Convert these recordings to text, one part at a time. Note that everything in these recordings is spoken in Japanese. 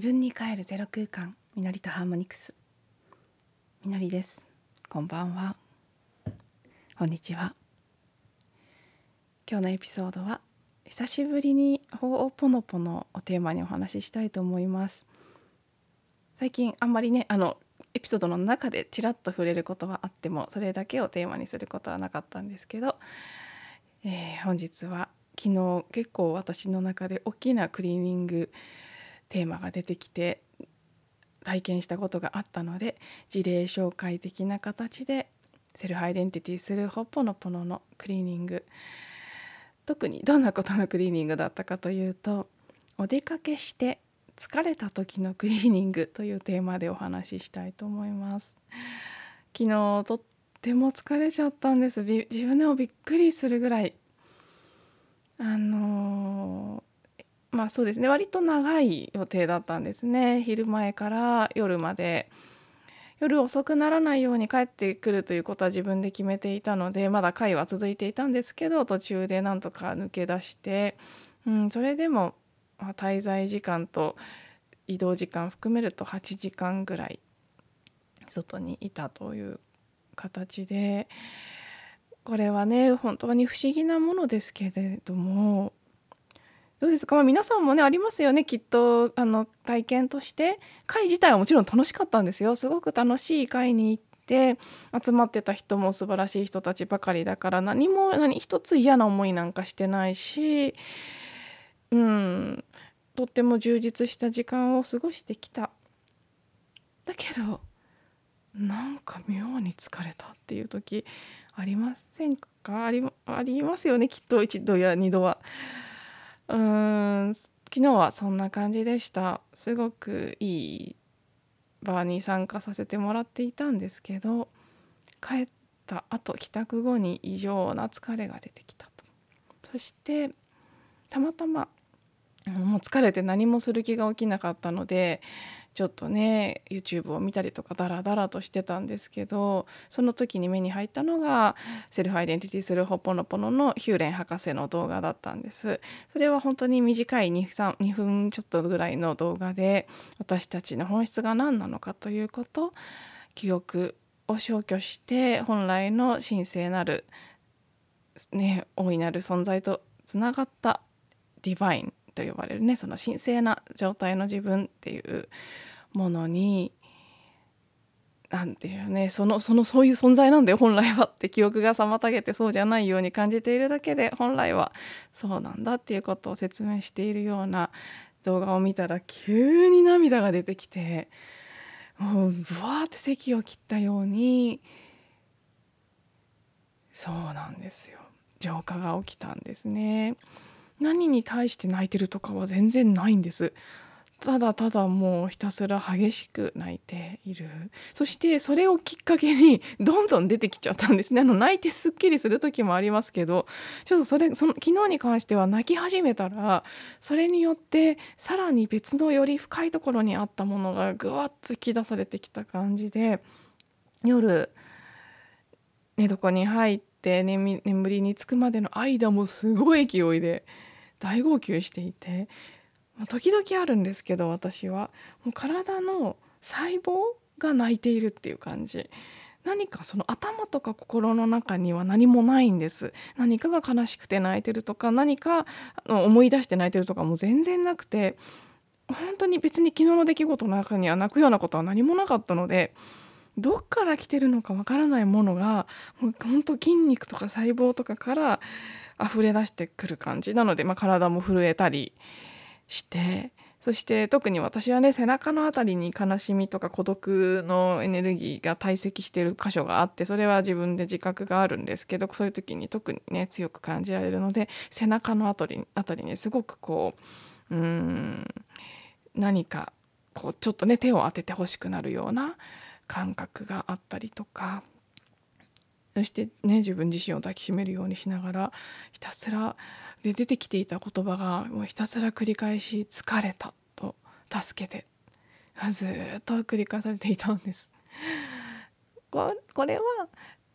自分に帰るゼロ空間みのりとハーモニクス。みのりです。こんばんは。こんにちは。今日のエピソードは久しぶりにほおぽのぽのをテーマにお話ししたいと思います。最近あんまりねあのエピソードの中でちらっと触れることはあってもそれだけをテーマにすることはなかったんですけど、えー、本日は昨日結構私の中で大きなクリーニングテーマが出てきて体験したことがあったので事例紹介的な形でセルフアイデンティティするほっぽのぽののクリーニング。特にどんなことのクリーニングだったかというとお出かけして疲れた時のクリーニング というテーマでお話ししたいと思います。昨日とっても疲れちゃったんです。自分でもびっくりするぐらい。あのー、まあそうですね。割と長い予定だったんですね。昼前から夜まで。夜遅くならないように帰ってくるということは自分で決めていたのでまだ会は続いていたんですけど途中でなんとか抜け出して、うん、それでも滞在時間と移動時間含めると8時間ぐらい外にいたという形で。これはね本当に不思議なものですけれどもどうですか、まあ、皆さんもねありますよね。きっとあの体験として。会自体はもちろん楽しかったんですよ。すごく楽しい会に行って集まってた人も素晴らしい人たちばかりだから何も何一つ嫌な思いなんかしてないしうん。とっても充実した時間を過ごしてきた。だけどなんか妙に疲れたっていう時ありませんか？ありありますよねきっと。一度や二度は。うん昨日はそんな感じでした。すごくいい場に参加させてもらっていたんですけど帰った後帰宅後に異常な疲れが出てきたと。そしてたまたまもう疲れて何もする気が起きなかったのでちょっとね YouTube を見たりとかダラダラとしてたんですけどその時に目に入ったのがセルフアイデンティティするほぽのぽののヒューレン博士の動画だったんです。それは本当に短い 2, 3 2分ちょっとぐらいの動画で私たちの本質が何なのかということ記憶を消去して本来の神聖なるね大いなる存在とつながったディバインと呼ばれるねその神聖な状態の自分っていうものに何て言うね。そのそのそういう存在なんだよ本来は。って記憶が妨げてそうじゃないように感じているだけで本来はそうなんだっていうことを説明しているような動画を見たら急に涙が出てきてもうブワーって咳を切ったようにそうなんですよ。浄化が起きたんですね。何に対して泣いてるとかは全然ないんです。ただただもうひたすら激しく泣いているそしてそれをきっかけに どんどん出てきちゃったんですねあの泣いてすっきりする時もありますけどちょっとそれその昨日に関しては泣き始めたらそれによってさらに別のより深いところにあったものがぐわっと引き出されてきた感じで夜寝床に入って眠りにつくまでの間もすごい勢いで。大号泣していて時々あるんですけど私は。もう体の細胞が泣いているっていう感じ。何かその頭とか心の中には何もないんです。何かが悲しくて泣いてるとか何か思い出して泣いてるとかも全然なくて。本当に別に昨日の出来事の中には泣くようなことは何もなかったのでどっから来てるのかわからないものがもう本当筋肉とか細胞とかから溢れ出してくる感じ。なので、まあ、体も震えたりしてそして特に私はね背中の辺りに悲しみとか孤独のエネルギーが堆積してる箇所があってそれは自分で自覚があるんですけどそういう時に特にね強く感じられるので背中の辺り辺りにすごくこううん何かこうちょっとね手を当ててほしくなるような感覚があったりとかそしてね自分自身を抱きしめるようにしながらひたすらで出てきていた言葉がもうひたすら繰り返し「疲れた」と「助けて」がずっと繰り返されていたんです。これは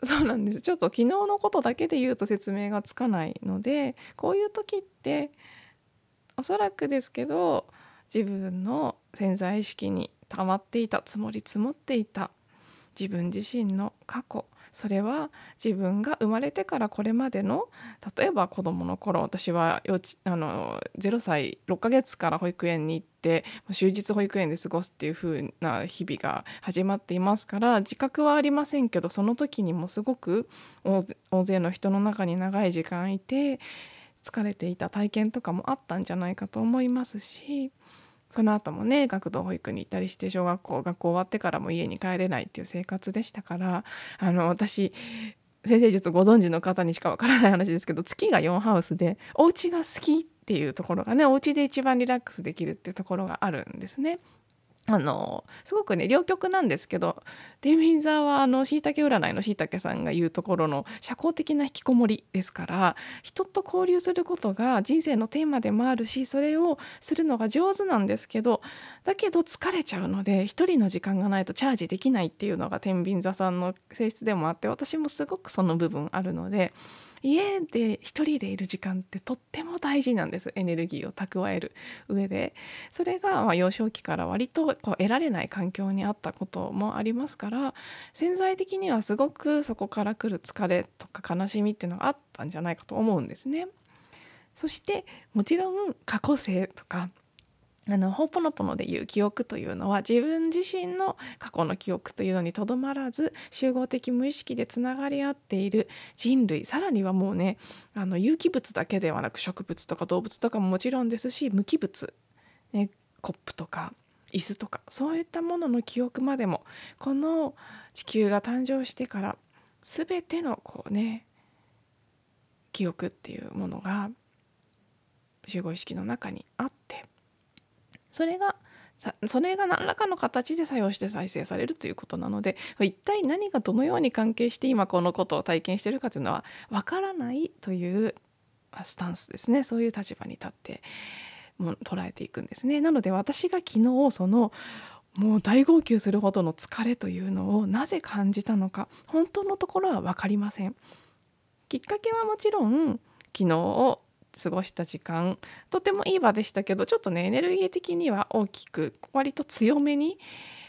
そうなんですちょっと昨日のことだけで言うと説明がつかないのでこういう時っておそらくですけど自分の潜在意識に溜まっていた積もり積もっていた自分自身の過去それは自分が生まれてからこれまでの例えば子どもの頃私は幼稚あの0歳6ヶ月から保育園に行って終日保育園で過ごすっていう風な日々が始まっていますから自覚はありませんけどその時にもすごく大勢の人の中に長い時間いて疲れていた体験とかもあったんじゃないかと思いますし。その後もね学童保育に行ったりして小学校学校終わってからも家に帰れないっていう生活でしたからあの私先生術ご存知の方にしかわからない話ですけど月が4ハウスでお家が好きっていうところがねお家で一番リラックスできるっていうところがあるんですね。あのすごくね両極なんですけど天秤座はあのしいたけ占いのしいたけさんが言うところの社交的な引きこもりですから人と交流することが人生のテーマでもあるしそれをするのが上手なんですけどだけど疲れちゃうので一人の時間がないとチャージできないっていうのが天秤座さんの性質でもあって私もすごくその部分あるので家で一人でいる時間ってとっても大事なんですエネルギーを蓄える上でそれがま幼少期から割とこう得られない環境にあったこともありますから潜在的にはすごくそこから来る疲れとか悲しみっていうのがあったんじゃないかと思うんですね。そしてもちろん過去性とかあのホーポノポノでいう記憶というのは自分自身の過去の記憶というのにとどまらず集合的無意識でつながり合っている人類。さらにはもうねあの有機物だけではなく植物とか動物とかももちろんですし無機物、ね、コップとか椅子とかそういったものの記憶までもこの地球が誕生してから全てのこうね記憶っていうものが集合意識の中にあってそれがそれが何らかの形で作用して再生されるということなので一体何がどのように関係して今このことを体験してるかというのはわからないというスタンスですねそういう立場に立っても捉えていくんですね。なので私が昨日そのもう大号泣するほどの疲れというのをなぜ感じたのか本当のところは分かりません。きっかけはもちろん昨日過ごした時間とてもいい場でしたけどちょっとねエネルギー的には大きく割と強めに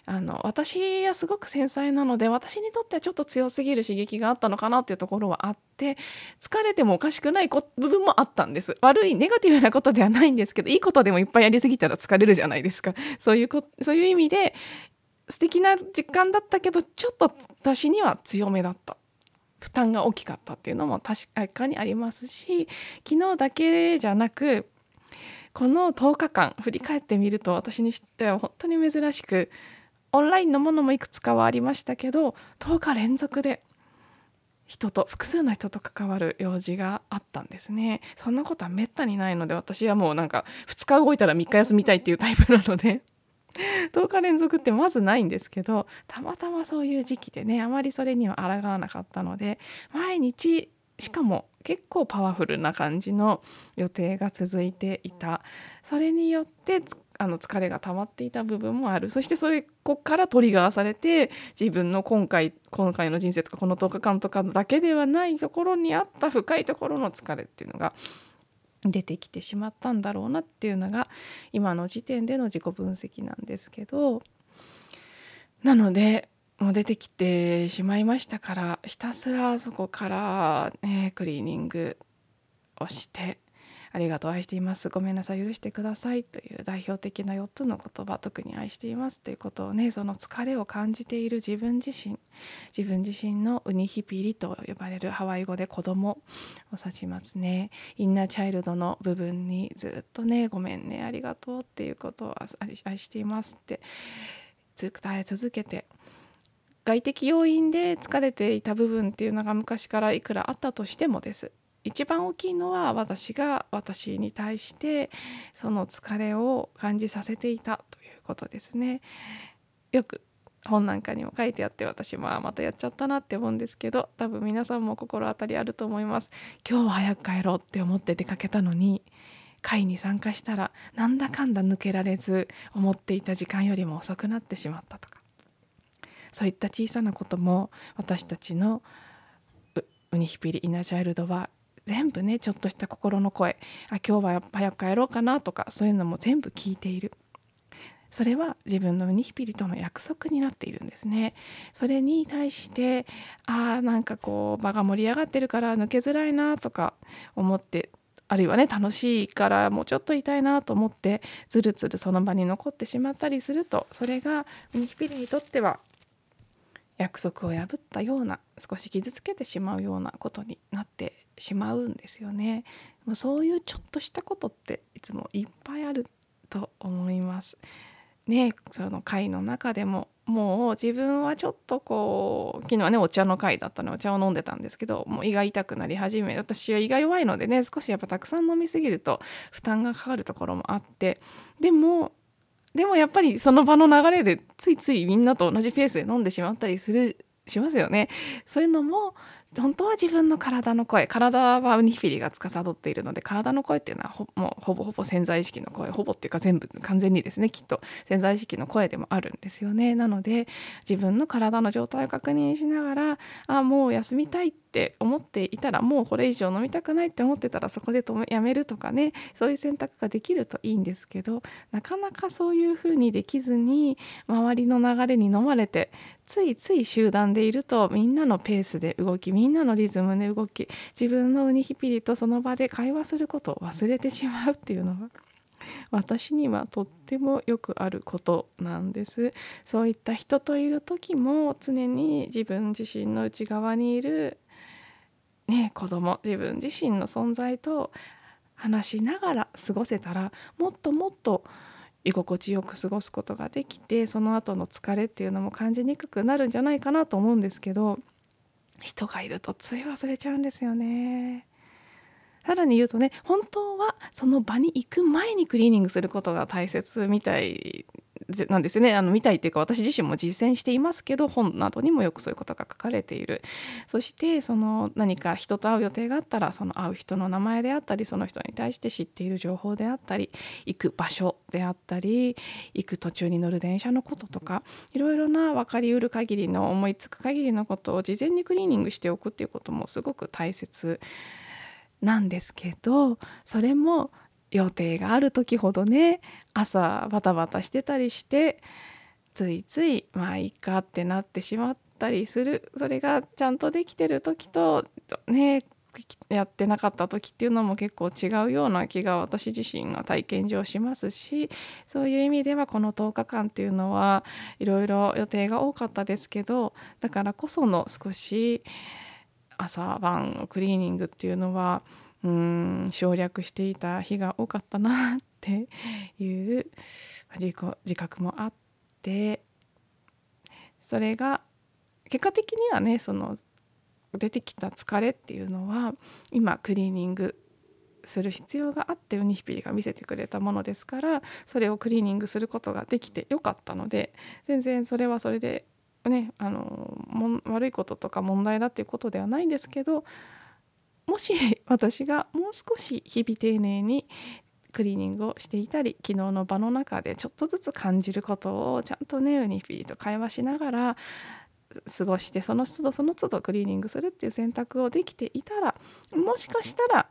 あの私はすごく繊細なので私にとってはちょっと強すぎる刺激があったのかなっていうところはあって疲れてもおかしくない部分もあったんです。悪いネガティブなことではないんですけどいいことでもいっぱいやりすぎたら疲れるじゃないですか。そういうこそういう意味で素敵な時間だったけどちょっと私には強めだった。負担が大きかったっていうのも確かにありますし昨日だけじゃなくこの10日間振り返ってみると私にしては本当に珍しくオンラインのものもいくつかはありましたけど10日連続で人と複数の人と関わる用事があったんですね。そんなことはめったにないので私はもうなんか2日動いたら3日休みたいっていうタイプなので。10日連続ってまずないんですけどたまたまそういう時期でねあまりそれには抗わなかったので毎日しかも結構パワフルな感じの予定が続いていた。それによってあの疲れが溜まっていた部分もある。そしてそれこっからトリガーされて自分の今回今回の人生とかこの10日間とかだけではないところにあった深いところの疲れっていうのが出てきてしまったんだろうなっていうのが今の時点での自己分析なんですけどなのでもう出てきてしまいましたからひたすらそこから、ね、クリーニングをしてありがとう。愛しています。ごめんなさい。許してください。という代表的な4つの言葉。特に愛していますということをねその疲れを感じている自分自身。自分自身のウニヒピリと呼ばれるハワイ語で子供を指しますね。インナーチャイルドの部分にずっとねごめんねありがとうっていうことを愛していますって。伝え続けて。外的要因で疲れていた部分っていうのが昔からいくらあったとしてもです。一番大きいのは私が私に対してその疲れを感じさせていたということですね。よく本なんかにも書いてあって私もまたやっちゃったなって思うんですけど多分皆さんも心当たりあると思います。今日は早く帰ろうって思って出かけたのに会に参加したらなんだかんだ抜けられず思っていた時間よりも遅くなってしまったとかそういった小さなことも私たちのウニヒピリイナチャイルドは全部ねちょっとした心の声あ今日は早く帰ろうかなとかそういうのも全部聞いているそれは自分のニヒピリとの約束になっているんですね。それに対してああなんかこう場が盛り上がってるから抜けづらいなとか思ってあるいはね楽しいからもうちょっといたいなと思ってずるずるその場に残ってしまったりするとそれがウニヒピリにとっては約束を破ったような少し傷つけてしまうようなことになってしまうんですよね。もうそういうちょっとしたことっていつもいっぱいあると思います。ねその会の中でももう自分はちょっとこう昨日はねお茶の会だったのでお茶を飲んでたんですけどもう胃が痛くなり始め私は胃が弱いのでね少しやっぱたくさん飲みすぎると負担がかかるところもあってでもでもやっぱりその場の流れでついついみんなと同じペースで飲んでしまったりするしますよね。そういうのも本当は自分の体の声体はウニヒピリが司っているので体の声っていうのはほもうほぼほぼ潜在意識の声ほぼっていうか全部完全にですねきっと潜在意識の声でもあるんですよねなので自分の体の状態を確認しながらあもう休みたいって思っていたらもうこれ以上飲みたくないって思ってたらそこでやめるとかねそういう選択ができるといいんですけどなかなかそういうふうにできずに周りの流れに飲まれてついつい集団でいるとみんなのペースで動きみんなのリズムで動き自分のウニヒピリとその場で会話することを忘れてしまうっていうのは 私にはとってもよくあることなんです。そういった人といる時も常に自分自身の内側にいるね子供自分自身の存在と話しながら過ごせたらもっともっと居心地よく過ごすことができてその後の疲れっていうのも感じにくくなるんじゃないかなと思うんですけど人がいるとつい忘れちゃうんですよね。さらに言うとね本当はその場に行く前にクリーニングすることが大切みたいなんですよね。あの見たいっていうか私自身も実践していますけど本などにもよくそういうことが書かれている。そしてその何か人と会う予定があったらその会う人の名前であったりその人に対して知っている情報であったり行く場所であったり行く途中に乗る電車のこととかいろいろな分かりうる限りの思いつく限りのことを事前にクリーニングしておくっていうこともすごく大切なんですけどそれも予定がある時ほどね朝バタバタしてたりしてついついまあいいかってなってしまったりする。それがちゃんとできてる時とねやってなかった時っていうのも結構違うような気が私自身が体験上しますしそういう意味ではこの10日間っていうのはいろいろ予定が多かったですけどだからこその少し朝晩のクリーニングっていうのはうん省略していた日が多かったなっていう自己自覚もあってそれが結果的にはねその出てきた疲れっていうのは今クリーニングする必要があってウニヒピリが見せてくれたものですからそれをクリーニングすることができてよかったので全然それはそれでねあのも悪いこととか問題だっていうことではないんですけどもし私がもう少し日々丁寧にクリーニングをしていたり昨日の場の中でちょっとずつ感じることをちゃんとねウニフィーと会話しながら過ごしてその都度その都度クリーニングするっていう選択をできていたらもしかしたら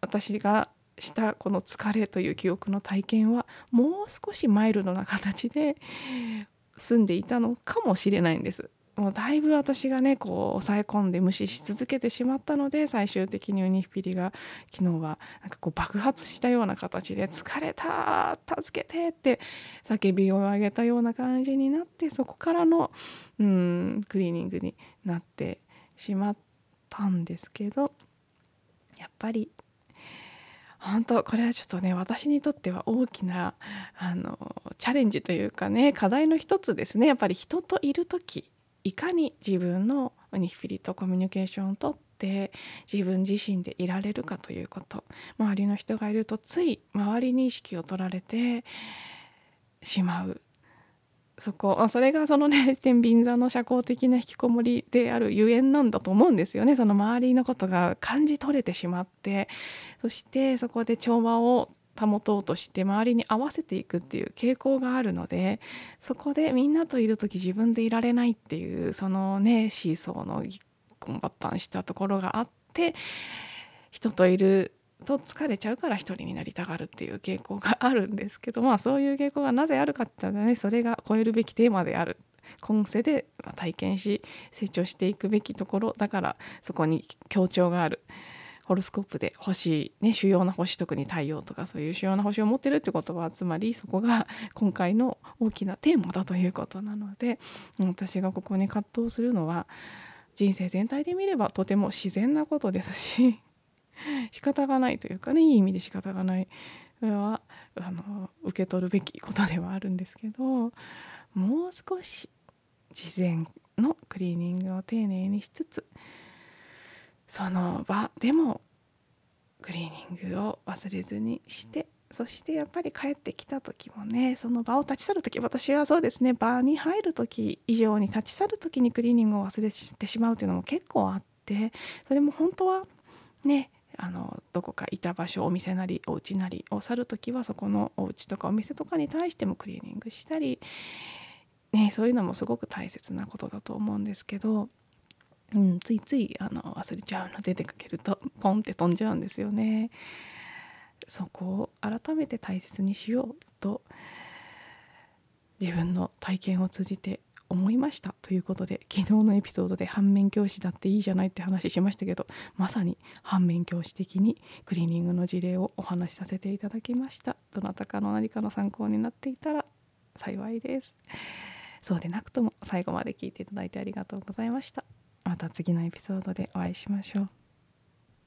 私がしたこの疲れという記憶の体験はもう少しマイルドな形で済んでいたのかもしれないんです。もうだいぶ私がねこう抑え込んで無視し続けてしまったので最終的にウニヒピリが昨日はなんかこう爆発したような形で「疲れた助けて!」って叫びを上げたような感じになってそこからのうんクリーニングになってしまったんですけどやっぱり本当これはちょっとね私にとっては大きなあのチャレンジというかね課題の一つですねやっぱり人といる時いかに自分のウニヒピリとコミュニケーションをとって自分自身でいられるかということ。周りの人がいるとつい周りに意識を取られてしまう。そこ。それがそのね 天秤座の社交的な引きこもりであるゆえんなんだと思うんですよね。その周りのことが感じ取れてしまって。そしてそこで調和を保とうとして周りに合わせていくっていう傾向があるのでそこでみんなといる時自分でいられないっていうそのねシーソーのバッタンしたところがあって人といると疲れちゃうから一人になりたがるっていう傾向があるんですけどまあそういう傾向がなぜあるかって言ったらねそれが超えるべきテーマである。今世で体験し成長していくべきところだからそこに強調がある。ホロスコープで星、ね、主要な星特に太陽とかそういう主要な星を持ってるってことはつまりそこが今回の大きなテーマだということなので私がここに葛藤するのは人生全体で見ればとても自然なことですし 仕方がないというかねいい意味で仕方がないそれはあの受け取るべきことではあるんですけどもう少し事前のクリーニングを丁寧にしつつその場でもクリーニングを忘れずにしてそしてやっぱり帰ってきた時もねその場を立ち去る時私はそうですね場に入る時以上に立ち去る時にクリーニングを忘れてしまうというのも結構あってそれも本当はねあのどこかいた場所お店なりお家なりを去る時はそこのお家とかお店とかに対してもクリーニングしたり、ね、そういうのもすごく大切なことだと思うんですけど、うん、ついついあの忘れちゃうので出かけると ポンって飛んじゃうんですよね。そこを改めて大切にしようと自分の体験を通じて思いました。ということで昨日のエピソードで反面教師だっていいじゃないって話しましたけどまさに反面教師的にクリーニングの事例をお話しさせていただきました。どなたかの何かの参考になっていたら幸いです。そうでなくとも最後まで聞いていただいてありがとうございました。また次のエピソードでお会いしましょう。